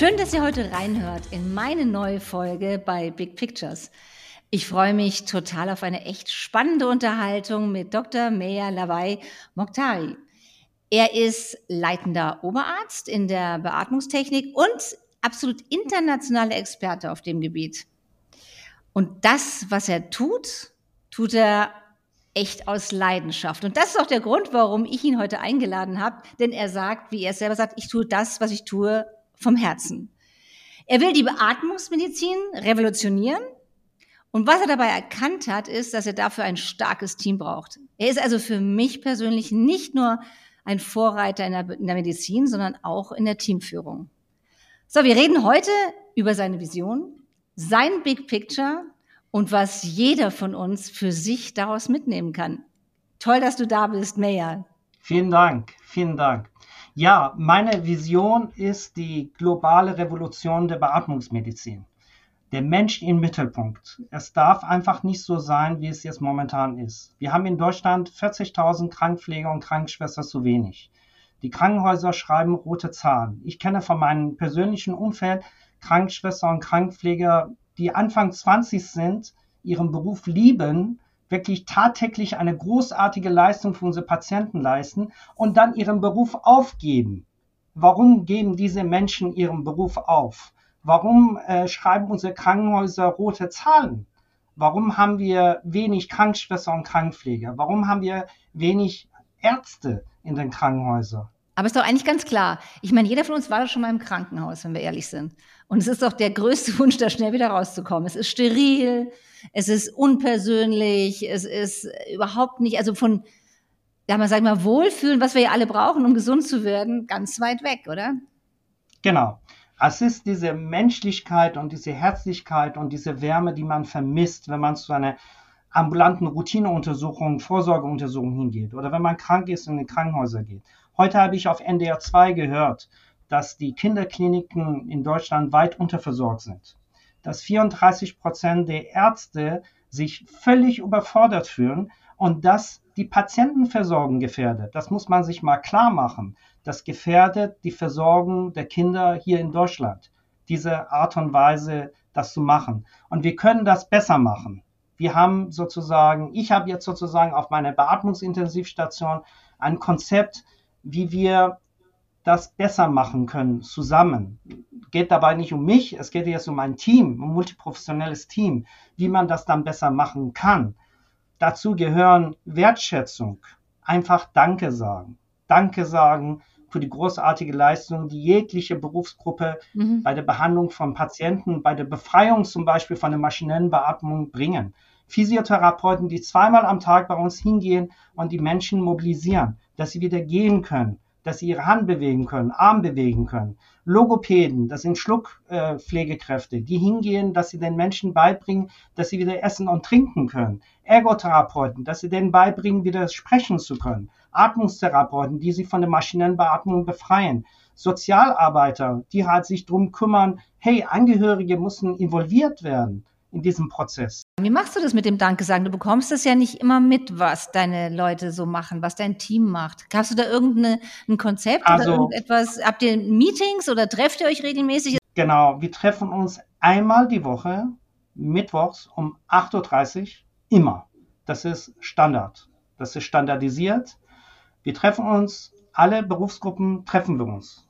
Schön, dass ihr heute reinhört in meine neue Folge bei Big Pictures. Ich freue mich total auf eine echt spannende Unterhaltung mit Dr. Meya Lawai Mokhtari. Er ist leitender Oberarzt in der Beatmungstechnik und absolut internationaler Experte auf dem Gebiet. Und das, was er tut, tut er echt aus Leidenschaft. Und das ist auch der Grund, warum ich ihn heute eingeladen habe. Denn er sagt, wie er selber sagt, ich tue das, was ich tue, vom Herzen. Er will die Beatmungsmedizin revolutionieren. Und was er dabei erkannt hat, ist, dass er dafür ein starkes Team braucht. Er ist also für mich persönlich nicht nur ein Vorreiter in der, in der Medizin, sondern auch in der Teamführung. So, wir reden heute über seine Vision, sein Big Picture und was jeder von uns für sich daraus mitnehmen kann. Toll, dass du da bist, Meyer. Vielen Dank, vielen Dank. Ja, meine Vision ist die globale Revolution der Beatmungsmedizin. Der Mensch im Mittelpunkt. Es darf einfach nicht so sein, wie es jetzt momentan ist. Wir haben in Deutschland 40.000 Krankenpfleger und Krankenschwestern zu wenig. Die Krankenhäuser schreiben rote Zahlen. Ich kenne von meinem persönlichen Umfeld Krankenschwestern und Krankenpfleger, die Anfang 20 sind, ihren Beruf lieben, wirklich tagtäglich eine großartige Leistung für unsere Patienten leisten und dann ihren Beruf aufgeben. Warum geben diese Menschen ihren Beruf auf? Warum äh, schreiben unsere Krankenhäuser rote Zahlen? Warum haben wir wenig Krankenschwestern und Krankenpfleger? Warum haben wir wenig Ärzte in den Krankenhäusern? Aber ist doch eigentlich ganz klar. Ich meine, jeder von uns war doch schon mal im Krankenhaus, wenn wir ehrlich sind. Und es ist doch der größte Wunsch, da schnell wieder rauszukommen. Es ist steril, es ist unpersönlich, es ist überhaupt nicht, also von, ja, man sagt mal, Wohlfühlen, was wir ja alle brauchen, um gesund zu werden, ganz weit weg, oder? Genau. Es ist diese Menschlichkeit und diese Herzlichkeit und diese Wärme, die man vermisst, wenn man zu einer ambulanten Routineuntersuchung, Vorsorgeuntersuchung hingeht oder wenn man krank ist und in die Krankenhäuser geht. Heute habe ich auf NDR 2 gehört, dass die Kinderkliniken in Deutschland weit unterversorgt sind. Dass 34 Prozent der Ärzte sich völlig überfordert fühlen und dass die Patientenversorgung gefährdet. Das muss man sich mal klar machen. Das gefährdet die Versorgung der Kinder hier in Deutschland. Diese Art und Weise, das zu machen. Und wir können das besser machen. Wir haben sozusagen, ich habe jetzt sozusagen auf meiner Beatmungsintensivstation ein Konzept, wie wir das besser machen können zusammen. Geht dabei nicht um mich, es geht jetzt um ein Team, um ein multiprofessionelles Team, wie man das dann besser machen kann. Dazu gehören Wertschätzung, einfach Danke sagen. Danke sagen für die großartige Leistung, die jegliche Berufsgruppe mhm. bei der Behandlung von Patienten, bei der Befreiung zum Beispiel von der maschinellen Beatmung bringen. Physiotherapeuten, die zweimal am Tag bei uns hingehen und die Menschen mobilisieren dass sie wieder gehen können, dass sie ihre Hand bewegen können, Arm bewegen können. Logopäden, das sind Schluckpflegekräfte, äh, die hingehen, dass sie den Menschen beibringen, dass sie wieder essen und trinken können. Ergotherapeuten, dass sie denen beibringen, wieder sprechen zu können. Atmungstherapeuten, die sie von der maschinellen Beatmung befreien. Sozialarbeiter, die halt sich drum kümmern, hey, Angehörige müssen involviert werden in diesem Prozess. Wie machst du das mit dem Danke sagen? Du bekommst das ja nicht immer mit, was deine Leute so machen, was dein Team macht. Hast du da irgendein Konzept also, oder irgendetwas? Habt ihr Meetings oder trefft ihr euch regelmäßig? Genau, wir treffen uns einmal die Woche, mittwochs um 8.30 Uhr, immer. Das ist Standard. Das ist standardisiert. Wir treffen uns, alle Berufsgruppen treffen wir uns.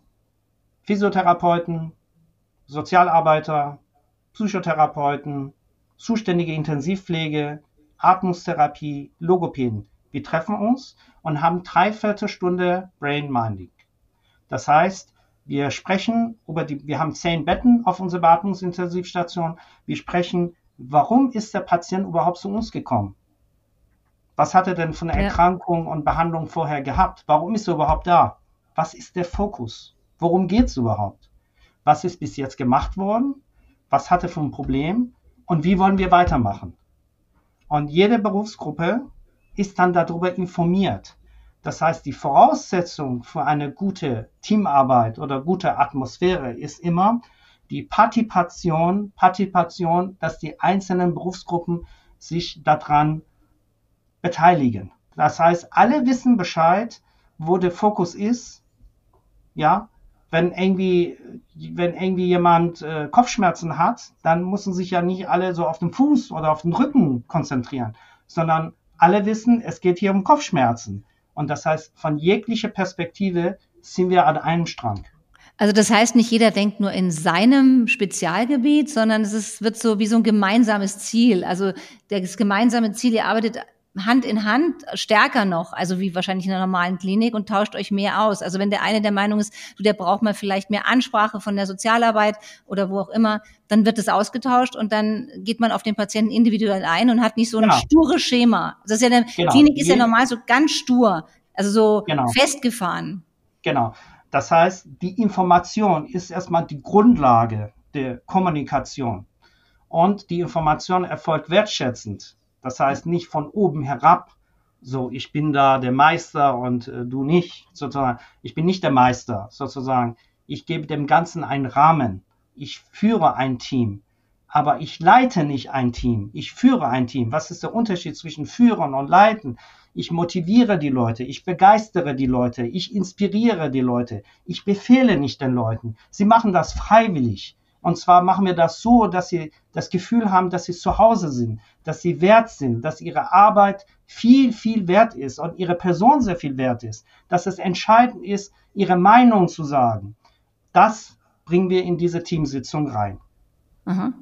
Physiotherapeuten, Sozialarbeiter, Psychotherapeuten, zuständige Intensivpflege, Atmungstherapie, Logopäden. Wir treffen uns und haben dreiviertel Stunde Brain Minding. Das heißt, wir sprechen über die, wir haben zehn Betten auf unserer Beatmungsintensivstation. Wir sprechen, warum ist der Patient überhaupt zu uns gekommen? Was hat er denn von der Erkrankung und Behandlung vorher gehabt? Warum ist er überhaupt da? Was ist der Fokus? Worum geht es überhaupt? Was ist bis jetzt gemacht worden? Was hatte für ein Problem und wie wollen wir weitermachen. Und jede Berufsgruppe ist dann darüber informiert. Das heißt, die Voraussetzung für eine gute Teamarbeit oder gute Atmosphäre ist immer die Partizipation, Partizipation, dass die einzelnen Berufsgruppen sich daran beteiligen. Das heißt, alle wissen Bescheid, wo der Fokus ist, ja, wenn irgendwie, wenn irgendwie jemand äh, Kopfschmerzen hat, dann müssen sich ja nicht alle so auf den Fuß oder auf den Rücken konzentrieren, sondern alle wissen, es geht hier um Kopfschmerzen. Und das heißt, von jeglicher Perspektive sind wir an einem Strang. Also das heißt, nicht jeder denkt nur in seinem Spezialgebiet, sondern es ist, wird so wie so ein gemeinsames Ziel. Also das gemeinsame Ziel, ihr arbeitet Hand in Hand stärker noch, also wie wahrscheinlich in einer normalen Klinik und tauscht euch mehr aus. Also wenn der eine der Meinung ist, du, der braucht mal vielleicht mehr Ansprache von der Sozialarbeit oder wo auch immer, dann wird es ausgetauscht und dann geht man auf den Patienten individuell ein und hat nicht so ein genau. stures Schema. Das ist ja eine genau. Klinik ist ja normal so ganz stur, also so genau. festgefahren. Genau. Das heißt, die Information ist erstmal die Grundlage der Kommunikation. Und die Information erfolgt wertschätzend. Das heißt nicht von oben herab, so ich bin da der Meister und äh, du nicht, sozusagen. Ich bin nicht der Meister, sozusagen. Ich gebe dem Ganzen einen Rahmen. Ich führe ein Team. Aber ich leite nicht ein Team. Ich führe ein Team. Was ist der Unterschied zwischen führen und leiten? Ich motiviere die Leute. Ich begeistere die Leute. Ich inspiriere die Leute. Ich befehle nicht den Leuten. Sie machen das freiwillig. Und zwar machen wir das so, dass sie das Gefühl haben, dass sie zu Hause sind, dass sie wert sind, dass ihre Arbeit viel, viel wert ist und ihre Person sehr viel wert ist, dass es entscheidend ist, ihre Meinung zu sagen. Das bringen wir in diese Teamsitzung rein. Aha.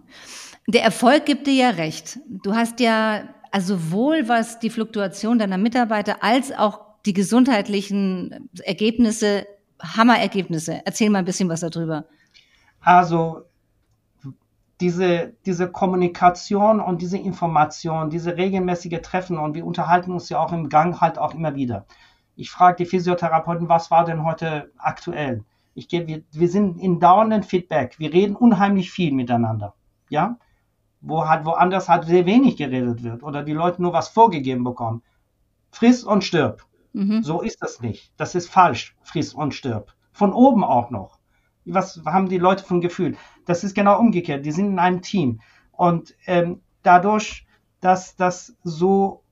Der Erfolg gibt dir ja recht. Du hast ja also sowohl was die Fluktuation deiner Mitarbeiter als auch die gesundheitlichen Ergebnisse, Hammerergebnisse. Erzähl mal ein bisschen was darüber. Also diese, diese Kommunikation und diese Information, diese regelmäßige Treffen und wir unterhalten uns ja auch im Gang halt auch immer wieder. Ich frage die Physiotherapeuten, was war denn heute aktuell? Ich gebe, wir, wir sind in dauerndem Feedback. Wir reden unheimlich viel miteinander. Ja? Wo halt woanders halt sehr wenig geredet wird oder die Leute nur was vorgegeben bekommen. Friss und stirb. Mhm. So ist das nicht. Das ist falsch. Friss und stirb. Von oben auch noch was haben die Leute von Gefühl? Das ist genau umgekehrt. Die sind in einem Team. Und ähm, dadurch, dass das so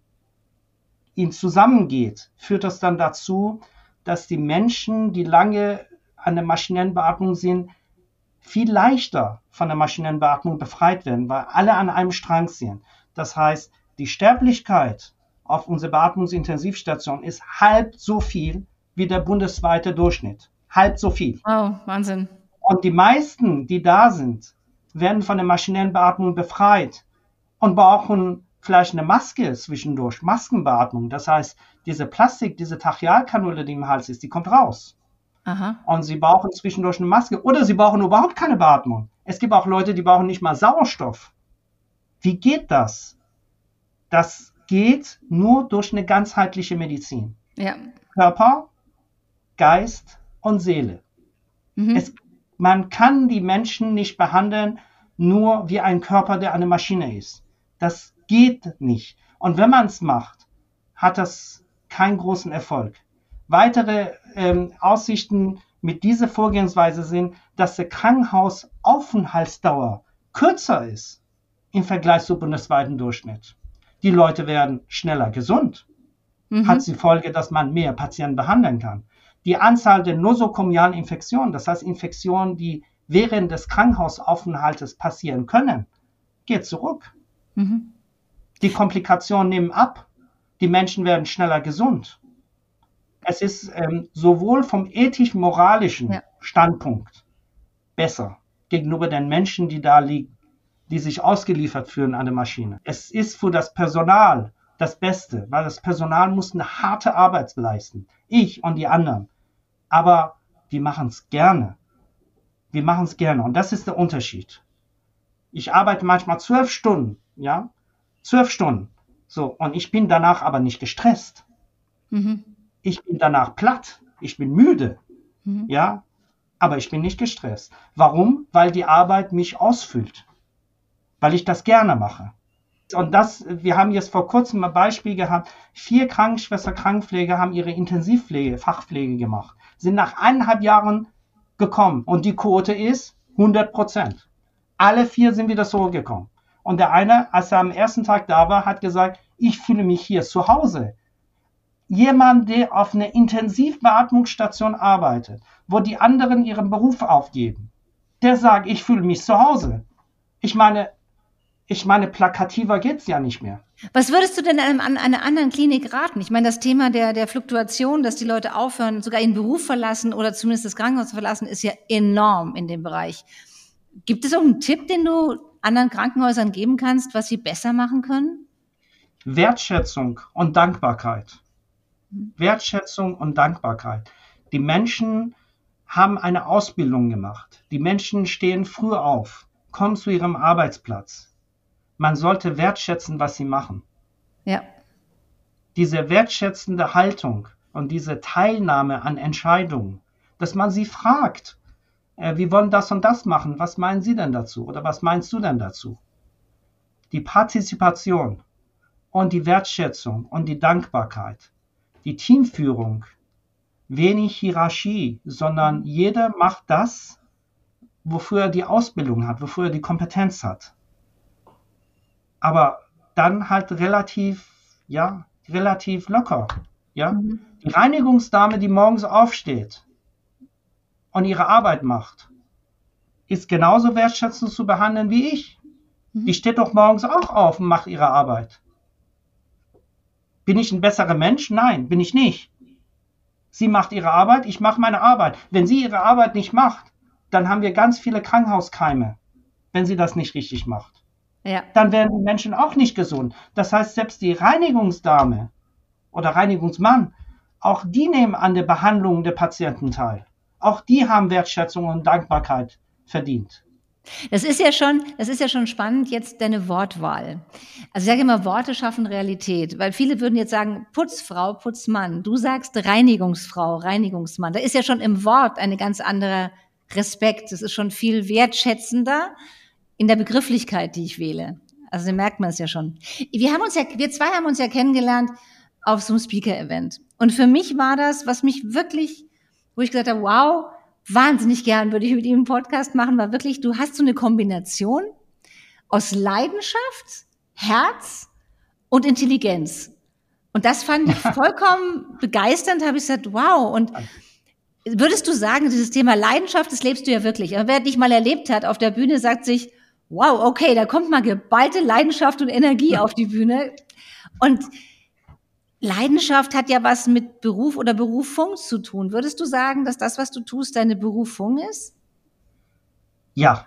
ihnen zusammengeht, führt das dann dazu, dass die Menschen, die lange an der maschinellen Beatmung sind, viel leichter von der maschinellen Beatmung befreit werden, weil alle an einem Strang sind. Das heißt, die Sterblichkeit auf unserer Beatmungsintensivstation ist halb so viel wie der bundesweite Durchschnitt halb so viel. Wow, Wahnsinn. Und die meisten, die da sind, werden von der maschinellen Beatmung befreit und brauchen vielleicht eine Maske zwischendurch, Maskenbeatmung. Das heißt, diese Plastik, diese Trachealkanüle, die im Hals ist, die kommt raus. Aha. Und sie brauchen zwischendurch eine Maske oder sie brauchen überhaupt keine Beatmung. Es gibt auch Leute, die brauchen nicht mal Sauerstoff. Wie geht das? Das geht nur durch eine ganzheitliche Medizin. Ja. Körper, Geist und Seele. Mhm. Es, man kann die Menschen nicht behandeln nur wie ein Körper, der eine Maschine ist. Das geht nicht. Und wenn man es macht, hat das keinen großen Erfolg. Weitere ähm, Aussichten mit dieser Vorgehensweise sind, dass die Krankenhausaufenthaltsdauer kürzer ist im Vergleich zum bundesweiten Durchschnitt. Die Leute werden schneller gesund. Mhm. Hat die Folge, dass man mehr Patienten behandeln kann die Anzahl der nosokomialen Infektionen, das heißt Infektionen, die während des Krankenhausaufenthaltes passieren können, geht zurück. Mhm. Die Komplikationen nehmen ab. Die Menschen werden schneller gesund. Es ist ähm, sowohl vom ethisch-moralischen ja. Standpunkt besser gegenüber den Menschen, die da liegen, die sich ausgeliefert fühlen an der Maschine. Es ist für das Personal das Beste, weil das Personal muss eine harte Arbeit leisten. Ich und die anderen aber wir machen es gerne. Wir machen es gerne und das ist der Unterschied. Ich arbeite manchmal zwölf Stunden, ja, zwölf Stunden. So, und ich bin danach aber nicht gestresst. Mhm. Ich bin danach platt. Ich bin müde. Mhm. Ja, aber ich bin nicht gestresst. Warum? Weil die Arbeit mich ausfüllt. Weil ich das gerne mache. Und das, wir haben jetzt vor kurzem ein Beispiel gehabt. Vier Krankenschwester, Krankenpfleger haben ihre Intensivpflege, Fachpflege gemacht sind nach eineinhalb Jahren gekommen und die Quote ist 100 Prozent. Alle vier sind wieder zurückgekommen. Und der eine, als er am ersten Tag da war, hat gesagt, ich fühle mich hier zu Hause. jemand, der auf einer Intensivbeatmungsstation arbeitet, wo die anderen ihren Beruf aufgeben, der sagt, ich fühle mich zu Hause. Ich meine, ich meine, plakativer geht's ja nicht mehr. Was würdest du denn an einer anderen Klinik raten? Ich meine, das Thema der, der Fluktuation, dass die Leute aufhören, sogar ihren Beruf verlassen oder zumindest das Krankenhaus verlassen, ist ja enorm in dem Bereich. Gibt es auch einen Tipp, den du anderen Krankenhäusern geben kannst, was sie besser machen können? Wertschätzung und Dankbarkeit. Wertschätzung und Dankbarkeit. Die Menschen haben eine Ausbildung gemacht. Die Menschen stehen früh auf, kommen zu ihrem Arbeitsplatz. Man sollte wertschätzen, was sie machen. Ja. Diese wertschätzende Haltung und diese Teilnahme an Entscheidungen, dass man sie fragt, äh, wir wollen das und das machen, was meinen Sie denn dazu oder was meinst du denn dazu? Die Partizipation und die Wertschätzung und die Dankbarkeit, die Teamführung, wenig Hierarchie, sondern jeder macht das, wofür er die Ausbildung hat, wofür er die Kompetenz hat. Aber dann halt relativ, ja, relativ locker. Ja? Mhm. Die Reinigungsdame, die morgens aufsteht und ihre Arbeit macht, ist genauso wertschätzend zu behandeln wie ich. Mhm. Die steht doch morgens auch auf und macht ihre Arbeit. Bin ich ein besserer Mensch? Nein, bin ich nicht. Sie macht ihre Arbeit, ich mache meine Arbeit. Wenn sie ihre Arbeit nicht macht, dann haben wir ganz viele Krankenhauskeime, wenn sie das nicht richtig macht. Ja. Dann werden die Menschen auch nicht gesund. Das heißt, selbst die Reinigungsdame oder Reinigungsmann, auch die nehmen an der Behandlung der Patienten teil. Auch die haben Wertschätzung und Dankbarkeit verdient. Das ist ja schon, das ist ja schon spannend, jetzt deine Wortwahl. Also ich sage immer, Worte schaffen Realität, weil viele würden jetzt sagen, Putzfrau, Putzmann. Du sagst Reinigungsfrau, Reinigungsmann. Da ist ja schon im Wort eine ganz andere Respekt. Es ist schon viel wertschätzender in der Begrifflichkeit, die ich wähle. Also da merkt man es ja schon. Wir haben uns ja, wir zwei haben uns ja kennengelernt auf so einem Speaker-Event. Und für mich war das, was mich wirklich, wo ich gesagt habe, wow, wahnsinnig gern würde ich mit ihm einen Podcast machen, war wirklich, du hast so eine Kombination aus Leidenschaft, Herz und Intelligenz. Und das fand ich vollkommen begeisternd, habe ich gesagt, wow. Und würdest du sagen, dieses Thema Leidenschaft, das lebst du ja wirklich. Aber wer dich mal erlebt hat auf der Bühne, sagt sich, wow, okay, da kommt mal geballte Leidenschaft und Energie auf die Bühne. Und Leidenschaft hat ja was mit Beruf oder Berufung zu tun. Würdest du sagen, dass das, was du tust, deine Berufung ist? Ja,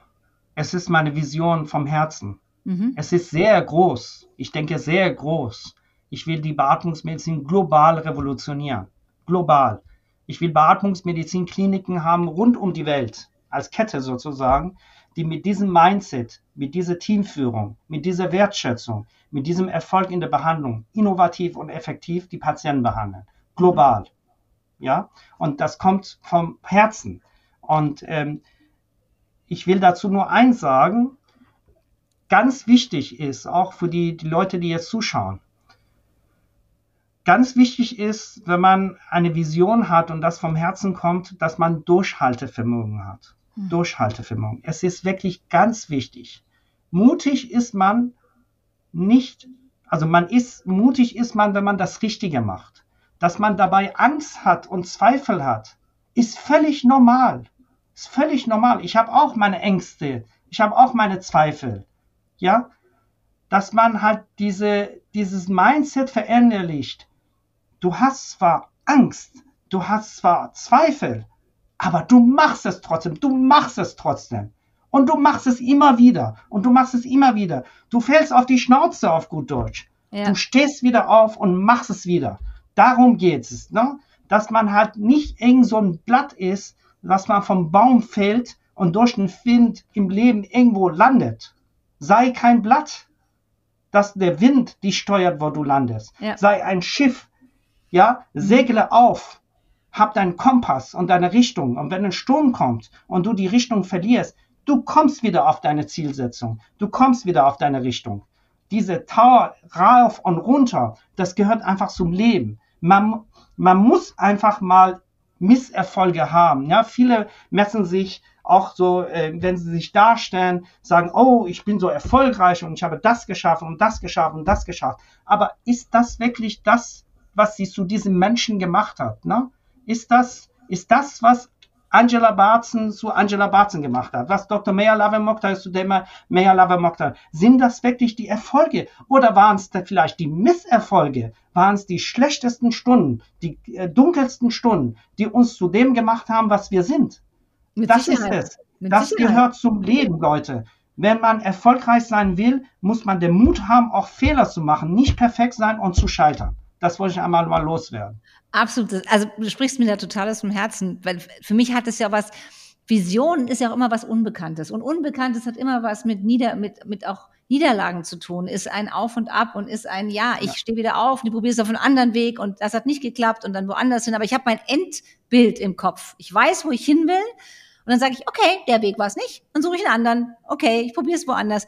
es ist meine Vision vom Herzen. Mhm. Es ist sehr groß. Ich denke sehr groß. Ich will die Beatmungsmedizin global revolutionieren. Global. Ich will Beatmungsmedizinkliniken haben rund um die Welt, als Kette sozusagen, die mit diesem Mindset, mit dieser Teamführung, mit dieser Wertschätzung, mit diesem Erfolg in der Behandlung innovativ und effektiv die Patienten behandeln. Global. Ja, und das kommt vom Herzen. Und ähm, ich will dazu nur eins sagen, ganz wichtig ist, auch für die, die Leute, die jetzt zuschauen, ganz wichtig ist, wenn man eine Vision hat und das vom Herzen kommt, dass man Durchhaltevermögen hat. Hm. Durchhaltevermögen. Es ist wirklich ganz wichtig. Mutig ist man, nicht, also man ist, mutig ist man, wenn man das Richtige macht. Dass man dabei Angst hat und Zweifel hat, ist völlig normal. Ist völlig normal. Ich habe auch meine Ängste. Ich habe auch meine Zweifel. Ja? Dass man halt diese, dieses Mindset verinnerlicht. Du hast zwar Angst, du hast zwar Zweifel, aber du machst es trotzdem, du machst es trotzdem. Und du machst es immer wieder. Und du machst es immer wieder. Du fällst auf die Schnauze auf gut Deutsch. Ja. Du stehst wieder auf und machst es wieder. Darum geht es, ne? dass man halt nicht eng so ein Blatt ist, was man vom Baum fällt und durch den Wind im Leben irgendwo landet. Sei kein Blatt, dass der Wind dich steuert, wo du landest. Ja. Sei ein Schiff, ja, segle auf, hab deinen Kompass und deine Richtung. Und wenn ein Sturm kommt und du die Richtung verlierst, Du kommst wieder auf deine Zielsetzung. Du kommst wieder auf deine Richtung. Diese Tower rauf und runter, das gehört einfach zum Leben. Man, man muss einfach mal Misserfolge haben. Ja, viele messen sich auch so, äh, wenn sie sich darstellen, sagen, oh, ich bin so erfolgreich und ich habe das geschafft und das geschafft und das geschafft. Aber ist das wirklich das, was sie zu diesem Menschen gemacht hat? Ne? Ist, das, ist das, was Angela Barzen zu Angela Barzen gemacht hat, was Dr. Meyer Lavemokta zu dem Meyer Lavemokta. Sind das wirklich die Erfolge oder waren es vielleicht die Misserfolge? Waren es die schlechtesten Stunden, die äh, dunkelsten Stunden, die uns zu dem gemacht haben, was wir sind? Mit das Sicherheit. ist es. Mit das Sicherheit. gehört zum Leben, Leute. Wenn man erfolgreich sein will, muss man den Mut haben, auch Fehler zu machen, nicht perfekt sein und zu scheitern. Das wollte ich einmal mal loswerden. Absolut. Also du sprichst mir da total aus dem Herzen, weil für mich hat es ja was, Vision ist ja auch immer was Unbekanntes. Und Unbekanntes hat immer was mit Nieder, mit, mit auch Niederlagen zu tun, ist ein Auf und Ab und ist ein Ja, ich ja. stehe wieder auf und ich probiere es auf einen anderen Weg und das hat nicht geklappt und dann woanders hin. Aber ich habe mein Endbild im Kopf. Ich weiß, wo ich hin will. Und dann sage ich, okay, der Weg war es nicht, dann suche ich einen anderen. Okay, ich probiere es woanders.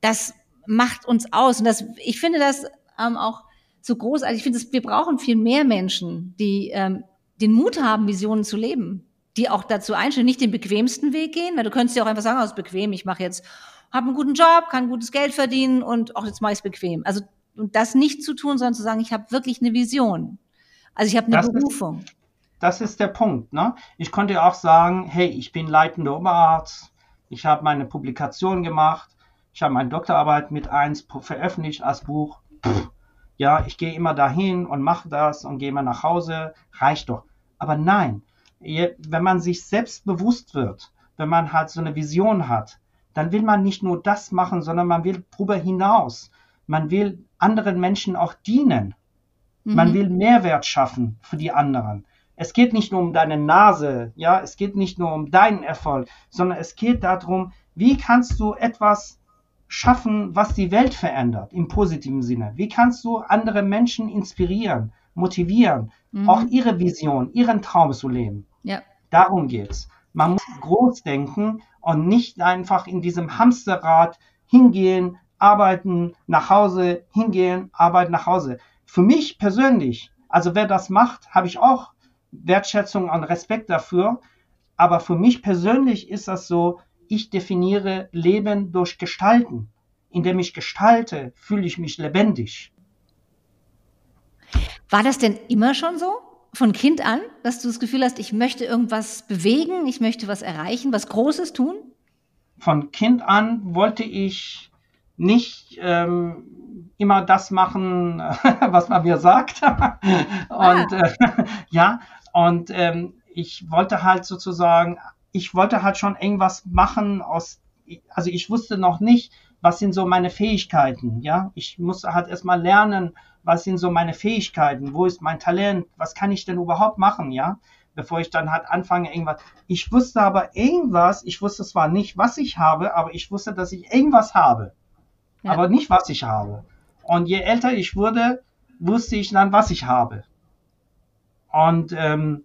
Das macht uns aus. Und das, ich finde das ähm, auch so großartig. Ich finde, wir brauchen viel mehr Menschen, die ähm, den Mut haben, Visionen zu leben, die auch dazu einstellen, nicht den bequemsten Weg gehen, weil du könntest ja auch einfach sagen, oh, bequem, ich mache jetzt, habe einen guten Job, kann gutes Geld verdienen und auch jetzt mache ich es bequem. Also und das nicht zu tun, sondern zu sagen, ich habe wirklich eine Vision. Also ich habe eine das Berufung. Ist, das ist der Punkt. Ne? Ich konnte auch sagen, hey, ich bin leitender Oberarzt, ich habe meine Publikation gemacht, ich habe meine Doktorarbeit mit eins veröffentlicht als Buch. Pff, ja, ich gehe immer dahin und mache das und gehe mal nach Hause, reicht doch. Aber nein, wenn man sich selbst bewusst wird, wenn man halt so eine Vision hat, dann will man nicht nur das machen, sondern man will darüber hinaus. Man will anderen Menschen auch dienen. Mhm. Man will Mehrwert schaffen für die anderen. Es geht nicht nur um deine Nase, ja, es geht nicht nur um deinen Erfolg, sondern es geht darum, wie kannst du etwas schaffen, was die Welt verändert, im positiven Sinne? Wie kannst du andere Menschen inspirieren, motivieren, mhm. auch ihre Vision, ihren Traum zu leben? Ja. Darum geht's. Man muss groß denken und nicht einfach in diesem Hamsterrad hingehen, arbeiten, nach Hause, hingehen, arbeiten, nach Hause. Für mich persönlich, also wer das macht, habe ich auch Wertschätzung und Respekt dafür. Aber für mich persönlich ist das so, ich definiere Leben durch Gestalten. Indem ich gestalte, fühle ich mich lebendig. War das denn immer schon so? Von Kind an, dass du das Gefühl hast, ich möchte irgendwas bewegen, ich möchte was erreichen, was Großes tun? Von Kind an wollte ich nicht ähm, immer das machen, was man mir sagt. und ah. äh, ja, und ähm, ich wollte halt sozusagen ich wollte halt schon irgendwas machen aus, also ich wusste noch nicht, was sind so meine Fähigkeiten, ja. Ich musste halt erstmal lernen, was sind so meine Fähigkeiten, wo ist mein Talent, was kann ich denn überhaupt machen, ja, bevor ich dann halt anfange irgendwas. Ich wusste aber irgendwas, ich wusste zwar nicht, was ich habe, aber ich wusste, dass ich irgendwas habe, ja. aber nicht, was ich habe. Und je älter ich wurde, wusste ich dann, was ich habe. Und ähm,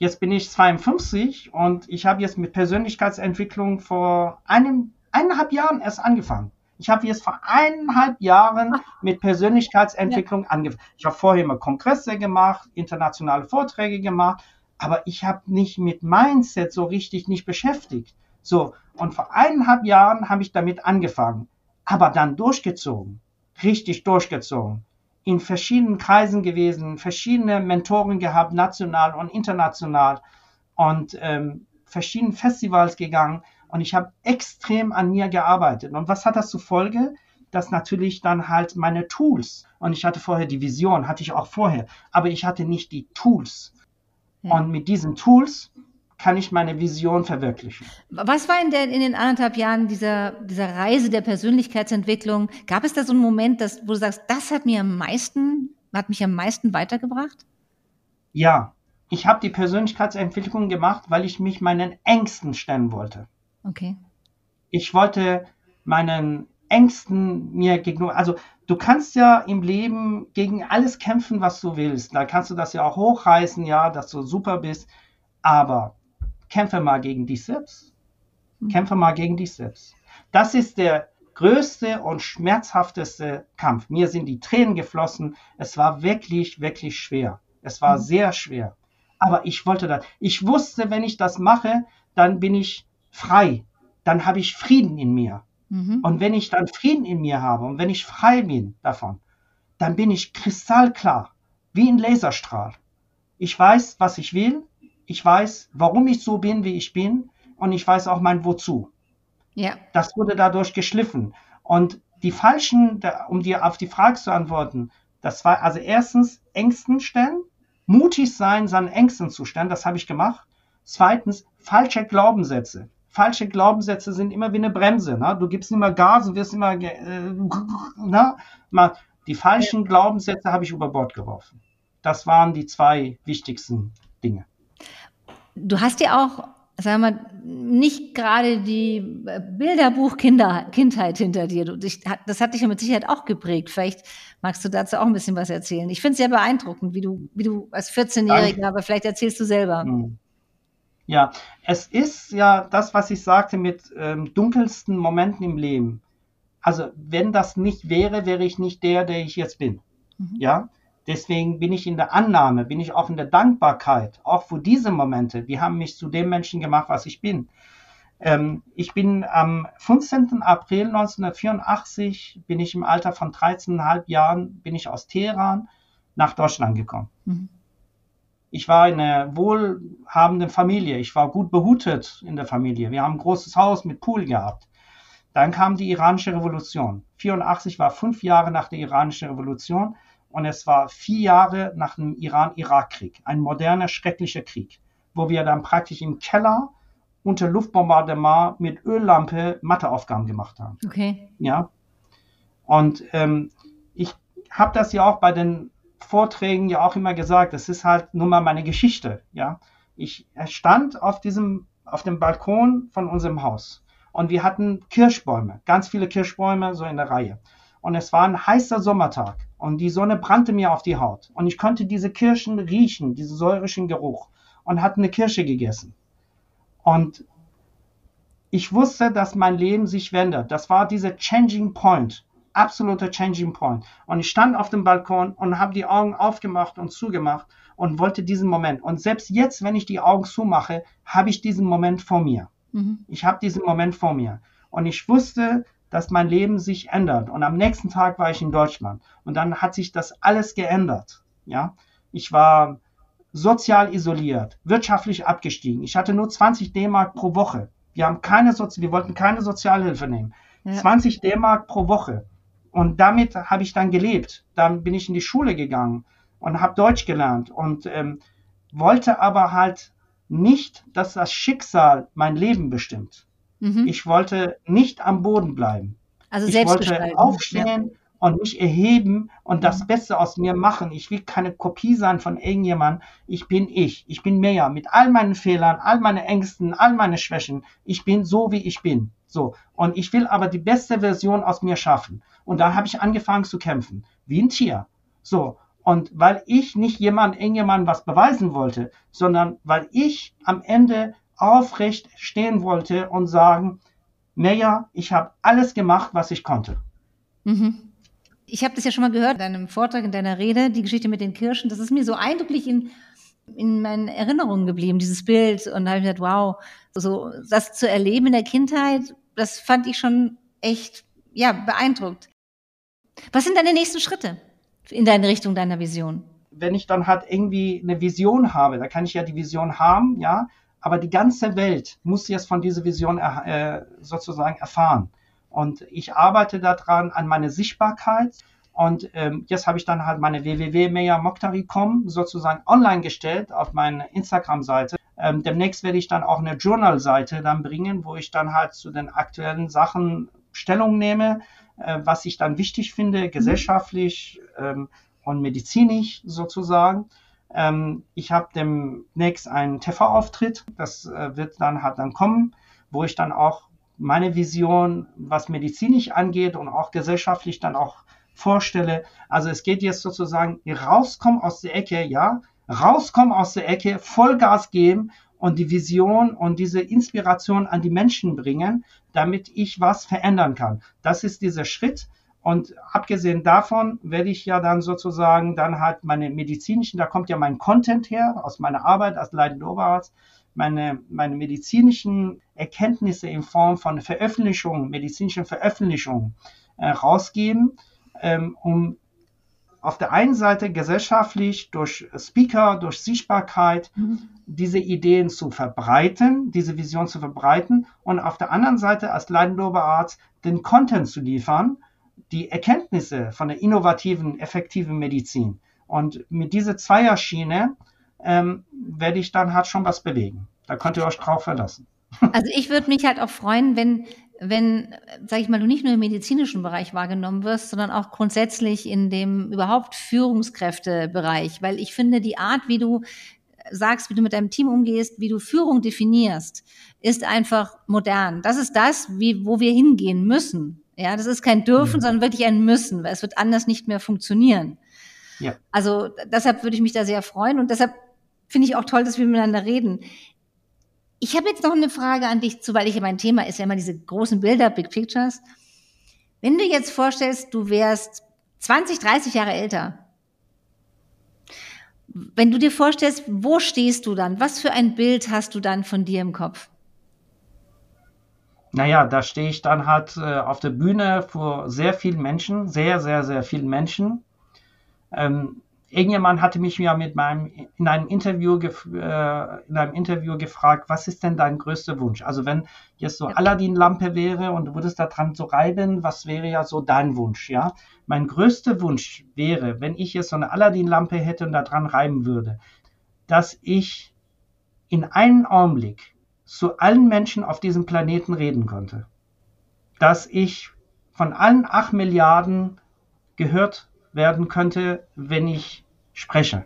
Jetzt bin ich 52 und ich habe jetzt mit Persönlichkeitsentwicklung vor einem, eineinhalb Jahren erst angefangen. Ich habe jetzt vor eineinhalb Jahren mit Persönlichkeitsentwicklung ja. angefangen. Ich habe vorher immer Kongresse gemacht, internationale Vorträge gemacht, aber ich habe nicht mit Mindset so richtig nicht beschäftigt. So, und vor eineinhalb Jahren habe ich damit angefangen, aber dann durchgezogen, richtig durchgezogen in verschiedenen Kreisen gewesen, verschiedene Mentoren gehabt, national und international und ähm, verschiedenen Festivals gegangen und ich habe extrem an mir gearbeitet. Und was hat das zur Folge? Dass natürlich dann halt meine Tools, und ich hatte vorher die Vision, hatte ich auch vorher, aber ich hatte nicht die Tools. Ja. Und mit diesen Tools kann ich meine Vision verwirklichen. Was war in, der, in den anderthalb Jahren dieser, dieser Reise der Persönlichkeitsentwicklung? Gab es da so einen Moment, dass, wo du sagst, das hat mir am meisten, hat mich am meisten weitergebracht? Ja, ich habe die Persönlichkeitsentwicklung gemacht, weil ich mich meinen Ängsten stellen wollte. Okay. Ich wollte meinen Ängsten mir gegenüber, also du kannst ja im Leben gegen alles kämpfen, was du willst. Da kannst du das ja auch hochreißen, ja, dass du super bist. Aber kämpfe mal gegen dich selbst. Hm. Kämpfe mal gegen dich selbst. Das ist der größte und schmerzhafteste Kampf. Mir sind die Tränen geflossen. Es war wirklich, wirklich schwer. Es war mhm. sehr schwer. Aber ich wollte das. Ich wusste, wenn ich das mache, dann bin ich frei. Dann habe ich Frieden in mir. Mhm. Und wenn ich dann Frieden in mir habe und wenn ich frei bin davon, dann bin ich kristallklar. wie ein Laserstrahl. Ich weiß, was ich will. Ich weiß, warum ich so bin, wie ich bin. Und ich weiß auch mein Wozu. Ja. Das wurde dadurch geschliffen. Und die falschen, um dir auf die Frage zu antworten, das war also erstens Ängsten stellen, mutig sein, seinen Ängsten zu stellen, das habe ich gemacht. Zweitens, falsche Glaubenssätze. Falsche Glaubenssätze sind immer wie eine Bremse. Ne? Du gibst immer Gas und wirst immer, äh, ne? Die falschen Glaubenssätze habe ich über Bord geworfen. Das waren die zwei wichtigsten Dinge. Du hast ja auch sagen wir mal, nicht gerade die Bilderbuch-Kindheit hinter dir. das hat dich ja mit Sicherheit auch geprägt. Vielleicht magst du dazu auch ein bisschen was erzählen. Ich finde es sehr beeindruckend, wie du, wie du als 14-Jähriger, aber vielleicht erzählst du selber. Hm. Ja, es ist ja das, was ich sagte mit ähm, dunkelsten Momenten im Leben. Also, wenn das nicht wäre, wäre ich nicht der, der ich jetzt bin. Mhm. Ja, Deswegen bin ich in der Annahme, bin ich auch in der Dankbarkeit, auch für diese Momente. Die haben mich zu dem Menschen gemacht, was ich bin. Ähm, ich bin am 15. April 1984, bin ich im Alter von 13,5 Jahren, bin ich aus Teheran nach Deutschland gekommen. Mhm. Ich war in einer wohlhabenden Familie. Ich war gut behutet in der Familie. Wir haben ein großes Haus mit Pool gehabt. Dann kam die iranische Revolution. 84 war fünf Jahre nach der iranischen Revolution und es war vier Jahre nach dem Iran-Irak-Krieg, ein moderner, schrecklicher Krieg, wo wir dann praktisch im Keller unter Luftbombardement mit Öllampe Matheaufgaben gemacht haben. Okay. Ja. Und ähm, ich habe das ja auch bei den Vorträgen ja auch immer gesagt, das ist halt nur mal meine Geschichte. Ja. Ich stand auf diesem, auf dem Balkon von unserem Haus und wir hatten Kirschbäume, ganz viele Kirschbäume so in der Reihe. Und es war ein heißer Sommertag und die Sonne brannte mir auf die Haut. Und ich konnte diese Kirschen riechen, diesen säurischen Geruch. Und hatte eine Kirsche gegessen. Und ich wusste, dass mein Leben sich wendet. Das war dieser Changing Point. Absoluter Changing Point. Und ich stand auf dem Balkon und habe die Augen aufgemacht und zugemacht und wollte diesen Moment. Und selbst jetzt, wenn ich die Augen zumache, habe ich diesen Moment vor mir. Mhm. Ich habe diesen Moment vor mir. Und ich wusste, dass mein Leben sich ändert. Und am nächsten Tag war ich in Deutschland. Und dann hat sich das alles geändert. Ja, ich war sozial isoliert, wirtschaftlich abgestiegen. Ich hatte nur 20 D-Mark pro Woche. Wir haben keine Sozi wir wollten keine Sozialhilfe nehmen. Ja. 20 D-Mark pro Woche. Und damit habe ich dann gelebt. Dann bin ich in die Schule gegangen und habe Deutsch gelernt und ähm, wollte aber halt nicht, dass das Schicksal mein Leben bestimmt. Mhm. Ich wollte nicht am Boden bleiben. Also ich wollte aufstehen ja. und mich erheben und das. Beste aus mir machen. Ich will keine Kopie sein von irgendjemandem. Ich bin ich. Ich bin mehr mit all meinen Fehlern, all meinen Ängsten, all meine Schwächen. Ich bin so, wie ich bin. So. Und ich will aber die beste Version aus mir schaffen. Und da habe ich angefangen zu kämpfen. Wie ein Tier. So. Und weil ich nicht jemand, irgendjemandem was beweisen wollte, sondern weil ich am Ende aufrecht stehen wollte und sagen, Meja, ich habe alles gemacht, was ich konnte. Mhm. Ich habe das ja schon mal gehört in deinem Vortrag, in deiner Rede, die Geschichte mit den Kirschen. Das ist mir so eindrücklich in, in meinen Erinnerungen geblieben, dieses Bild. Und da habe ich gedacht, wow, so das zu erleben in der Kindheit, das fand ich schon echt, ja, beeindruckt. Was sind deine nächsten Schritte in deine Richtung deiner Vision? Wenn ich dann halt irgendwie eine Vision habe, da kann ich ja die Vision haben, ja, aber die ganze Welt muss jetzt von dieser Vision äh, sozusagen erfahren. Und ich arbeite daran an meine Sichtbarkeit. Und ähm, jetzt habe ich dann halt meine www.meyamoktari.com sozusagen online gestellt auf meine Instagram-Seite. Ähm, demnächst werde ich dann auch eine Journal-Seite dann bringen, wo ich dann halt zu den aktuellen Sachen Stellung nehme, äh, was ich dann wichtig finde, gesellschaftlich ähm, und medizinisch sozusagen. Ähm, ich habe demnächst einen TV-Auftritt, das äh, wird dann halt dann kommen, wo ich dann auch meine Vision, was medizinisch angeht und auch gesellschaftlich dann auch vorstelle. Also es geht jetzt sozusagen rauskommen aus der Ecke, ja, rauskommen aus der Ecke, Vollgas geben und die Vision und diese Inspiration an die Menschen bringen, damit ich was verändern kann. Das ist dieser Schritt. Und abgesehen davon werde ich ja dann sozusagen dann halt meine medizinischen, da kommt ja mein Content her aus meiner Arbeit als leitender Oberarzt, meine, meine medizinischen Erkenntnisse in Form von Veröffentlichungen, medizinischen Veröffentlichungen äh, rausgeben, ähm, um auf der einen Seite gesellschaftlich durch Speaker, durch Sichtbarkeit mhm. diese Ideen zu verbreiten, diese Vision zu verbreiten und auf der anderen Seite als Leidendorfer Arzt den Content zu liefern, die Erkenntnisse von der innovativen, effektiven Medizin. Und mit dieser Zweierschiene ähm, werde ich dann halt schon was bewegen. Da könnt ihr euch drauf verlassen. Also ich würde mich halt auch freuen, wenn, wenn, sag ich mal, du nicht nur im medizinischen Bereich wahrgenommen wirst, sondern auch grundsätzlich in dem überhaupt Führungskräftebereich, weil ich finde, die Art, wie du sagst, wie du mit deinem Team umgehst, wie du Führung definierst, ist einfach modern. Das ist das, wie, wo wir hingehen müssen. Ja, das ist kein Dürfen, ja. sondern wirklich ein Müssen, weil es wird anders nicht mehr funktionieren. Ja. Also deshalb würde ich mich da sehr freuen und deshalb finde ich auch toll, dass wir miteinander reden. Ich habe jetzt noch eine Frage an dich zu, weil ich mein Thema ist ja immer diese großen Bilder, Big Pictures. Wenn du jetzt vorstellst, du wärst 20, 30 Jahre älter, wenn du dir vorstellst, wo stehst du dann? Was für ein Bild hast du dann von dir im Kopf? Naja, da stehe ich dann halt äh, auf der Bühne vor sehr vielen Menschen, sehr, sehr, sehr vielen Menschen. Ähm, irgendjemand hatte mich ja mit meinem in einem Interview äh, in einem Interview gefragt, was ist denn dein größter Wunsch? Also wenn jetzt so ja. Aladdin-Lampe wäre und du würdest da dran so reiben, was wäre ja so dein Wunsch? Ja, mein größter Wunsch wäre, wenn ich jetzt so eine Aladdin-Lampe hätte und da dran reiben würde, dass ich in einem Augenblick zu allen Menschen auf diesem Planeten reden konnte, dass ich von allen acht Milliarden gehört werden könnte, wenn ich spreche.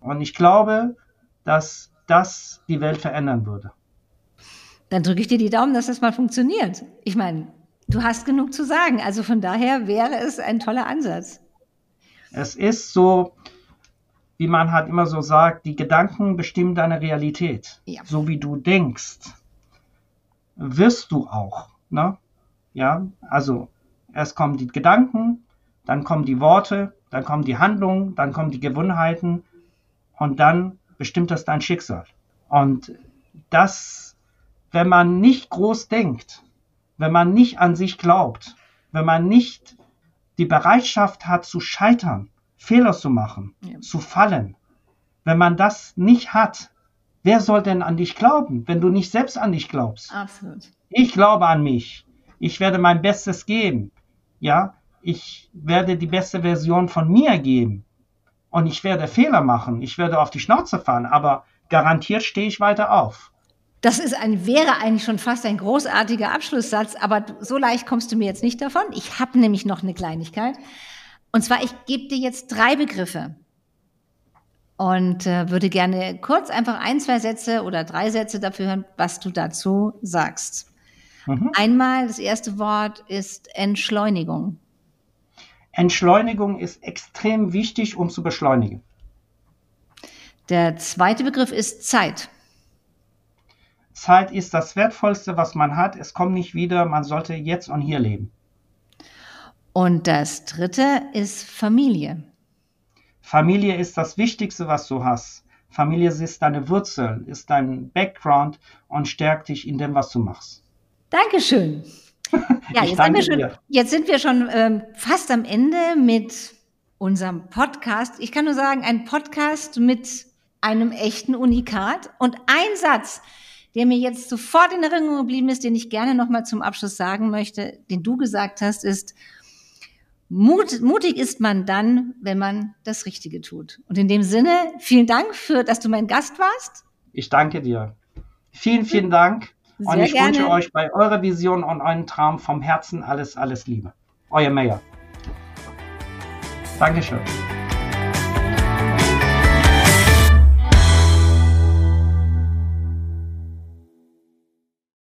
Und ich glaube, dass das die Welt verändern würde. Dann drücke ich dir die Daumen, dass das mal funktioniert. Ich meine, du hast genug zu sagen. Also von daher wäre es ein toller Ansatz. Es ist so, wie man halt immer so sagt, die Gedanken bestimmen deine Realität. Ja. So wie du denkst, wirst du auch. Ne? Ja, also erst kommen die Gedanken, dann kommen die Worte, dann kommen die Handlungen, dann kommen die Gewohnheiten und dann bestimmt das dein Schicksal. Und das, wenn man nicht groß denkt, wenn man nicht an sich glaubt, wenn man nicht die Bereitschaft hat zu scheitern, Fehler zu machen, ja. zu fallen, wenn man das nicht hat, wer soll denn an dich glauben, wenn du nicht selbst an dich glaubst? Absolut. Ich glaube an mich. Ich werde mein Bestes geben. Ja, ich werde die beste Version von mir geben. Und ich werde Fehler machen, ich werde auf die Schnauze fahren, aber garantiert stehe ich weiter auf. Das ist ein, wäre eigentlich schon fast ein großartiger Abschlusssatz, aber so leicht kommst du mir jetzt nicht davon. Ich habe nämlich noch eine Kleinigkeit. Und zwar, ich gebe dir jetzt drei Begriffe und äh, würde gerne kurz einfach ein, zwei Sätze oder drei Sätze dafür hören, was du dazu sagst. Mhm. Einmal, das erste Wort ist Entschleunigung. Entschleunigung ist extrem wichtig, um zu beschleunigen. Der zweite Begriff ist Zeit. Zeit ist das Wertvollste, was man hat. Es kommt nicht wieder. Man sollte jetzt und hier leben. Und das dritte ist Familie. Familie ist das Wichtigste, was du hast. Familie ist deine Wurzel, ist dein Background und stärkt dich in dem, was du machst. Dankeschön. Ja, jetzt sind, wir schon, jetzt sind wir schon ähm, fast am Ende mit unserem Podcast. Ich kann nur sagen, ein Podcast mit einem echten Unikat. Und ein Satz, der mir jetzt sofort in Erinnerung geblieben ist, den ich gerne nochmal zum Abschluss sagen möchte, den du gesagt hast, ist, Mut, mutig ist man dann, wenn man das Richtige tut. Und in dem Sinne, vielen Dank für, dass du mein Gast warst. Ich danke dir. Vielen, vielen Dank. Sehr und ich gerne. wünsche euch bei eurer Vision und euren Traum vom Herzen alles, alles Liebe. Euer Mayor. Dankeschön.